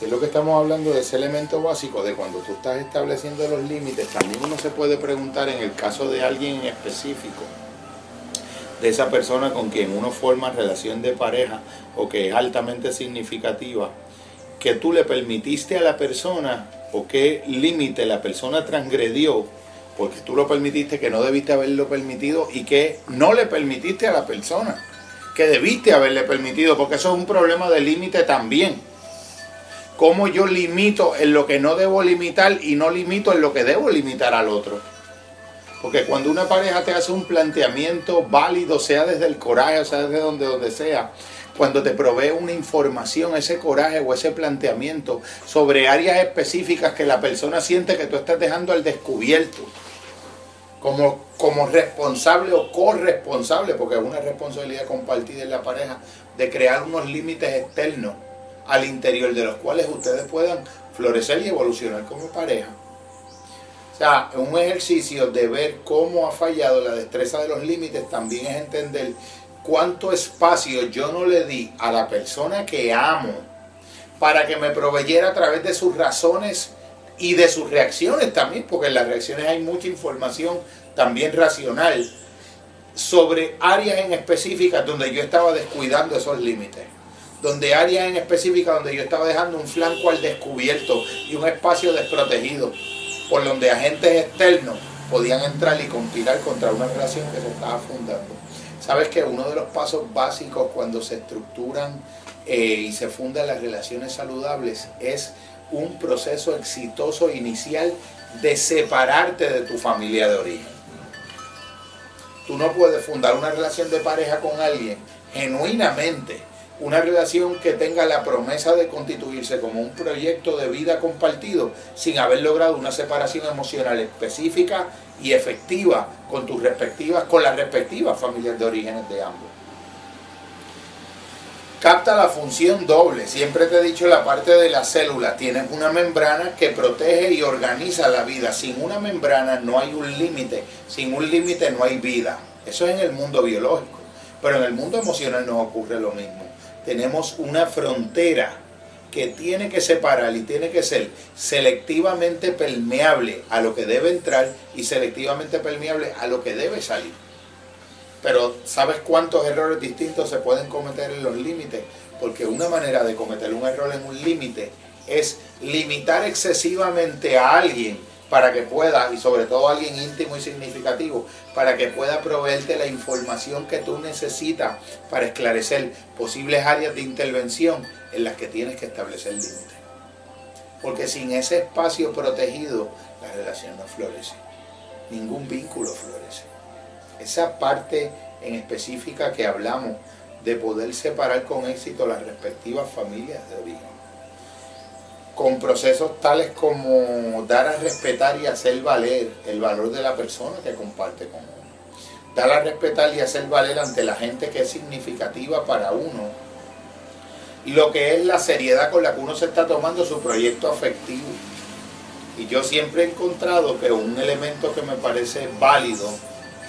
Es lo que estamos hablando de ese elemento básico de cuando tú estás estableciendo los límites, también uno se puede preguntar en el caso de alguien en específico, de esa persona con quien uno forma relación de pareja o que es altamente significativa, que tú le permitiste a la persona o qué límite la persona transgredió porque tú lo permitiste que no debiste haberlo permitido y que no le permitiste a la persona que debiste haberle permitido, porque eso es un problema de límite también cómo yo limito en lo que no debo limitar y no limito en lo que debo limitar al otro. Porque cuando una pareja te hace un planteamiento válido, sea desde el coraje, o sea desde donde, donde sea, cuando te provee una información, ese coraje o ese planteamiento sobre áreas específicas que la persona siente que tú estás dejando al descubierto, como, como responsable o corresponsable, porque es una responsabilidad compartida en la pareja, de crear unos límites externos al interior de los cuales ustedes puedan florecer y evolucionar como pareja. O sea, un ejercicio de ver cómo ha fallado la destreza de los límites también es entender cuánto espacio yo no le di a la persona que amo para que me proveyera a través de sus razones y de sus reacciones también, porque en las reacciones hay mucha información también racional sobre áreas en específicas donde yo estaba descuidando esos límites donde áreas en específica donde yo estaba dejando un flanco al descubierto y un espacio desprotegido, por donde agentes externos podían entrar y conspirar contra una relación que se estaba fundando. Sabes que uno de los pasos básicos cuando se estructuran eh, y se fundan las relaciones saludables es un proceso exitoso inicial de separarte de tu familia de origen. Tú no puedes fundar una relación de pareja con alguien genuinamente una relación que tenga la promesa de constituirse como un proyecto de vida compartido sin haber logrado una separación emocional específica y efectiva con tus respectivas, con las respectivas familias de orígenes de ambos. Capta la función doble. Siempre te he dicho la parte de la célula. Tienes una membrana que protege y organiza la vida. Sin una membrana no hay un límite. Sin un límite no hay vida. Eso es en el mundo biológico. Pero en el mundo emocional nos ocurre lo mismo tenemos una frontera que tiene que separar y tiene que ser selectivamente permeable a lo que debe entrar y selectivamente permeable a lo que debe salir. Pero ¿sabes cuántos errores distintos se pueden cometer en los límites? Porque una manera de cometer un error en un límite es limitar excesivamente a alguien para que pueda, y sobre todo alguien íntimo y significativo, para que pueda proveerte la información que tú necesitas para esclarecer posibles áreas de intervención en las que tienes que establecer límites. Porque sin ese espacio protegido, la relación no florece. Ningún vínculo florece. Esa parte en específica que hablamos de poder separar con éxito las respectivas familias de origen con procesos tales como dar a respetar y hacer valer el valor de la persona que comparte con uno. Dar a respetar y hacer valer ante la gente que es significativa para uno. Lo que es la seriedad con la que uno se está tomando su proyecto afectivo. Y yo siempre he encontrado que un elemento que me parece válido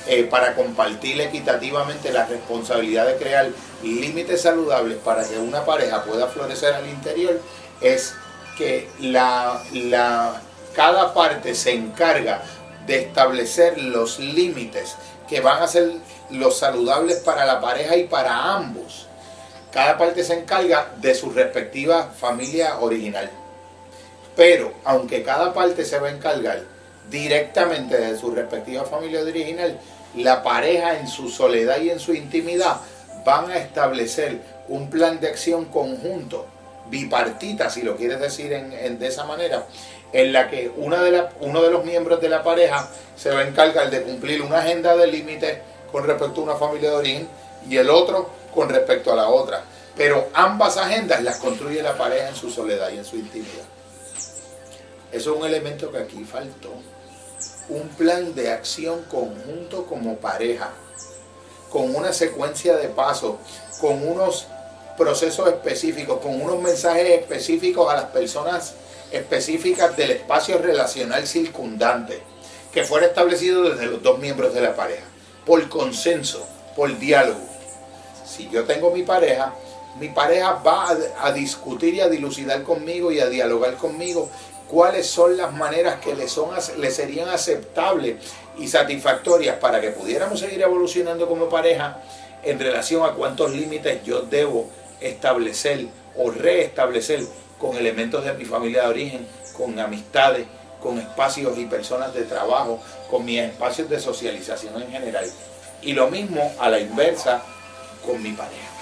eh, para compartir equitativamente la responsabilidad de crear límites saludables para que una pareja pueda florecer al interior es que cada parte se encarga de establecer los límites que van a ser los saludables para la pareja y para ambos. Cada parte se encarga de su respectiva familia original. Pero, aunque cada parte se va a encargar directamente de su respectiva familia original, la pareja en su soledad y en su intimidad van a establecer un plan de acción conjunto bipartita, si lo quieres decir en, de esa manera, en la que una de uno de los miembros de la pareja se va a encargar de cumplir una agenda de límites con respecto a una familia de origen y el otro con respecto a la otra. Pero ambas agendas las construye la pareja en su soledad y en su intimidad. Eso es un elemento que aquí faltó. Un plan de acción conjunto como pareja, con una secuencia de pasos, con unos procesos específicos, con unos mensajes específicos a las personas específicas del espacio relacional circundante, que fuera establecido desde los dos miembros de la pareja, por consenso, por diálogo. Si yo tengo mi pareja, mi pareja va a, discutir y a dilucidar conmigo y a dialogar conmigo cuáles son las maneras que le, son, le serían aceptables y satisfactorias para que pudiéramos seguir evolucionando como pareja en relación a cuántos límites yo debo establecer o reestablecer con elementos de mi familia de origen, con amistades, con espacios y personas de trabajo, con mis espacios de socialización en general. Y lo mismo a la inversa con mi pareja.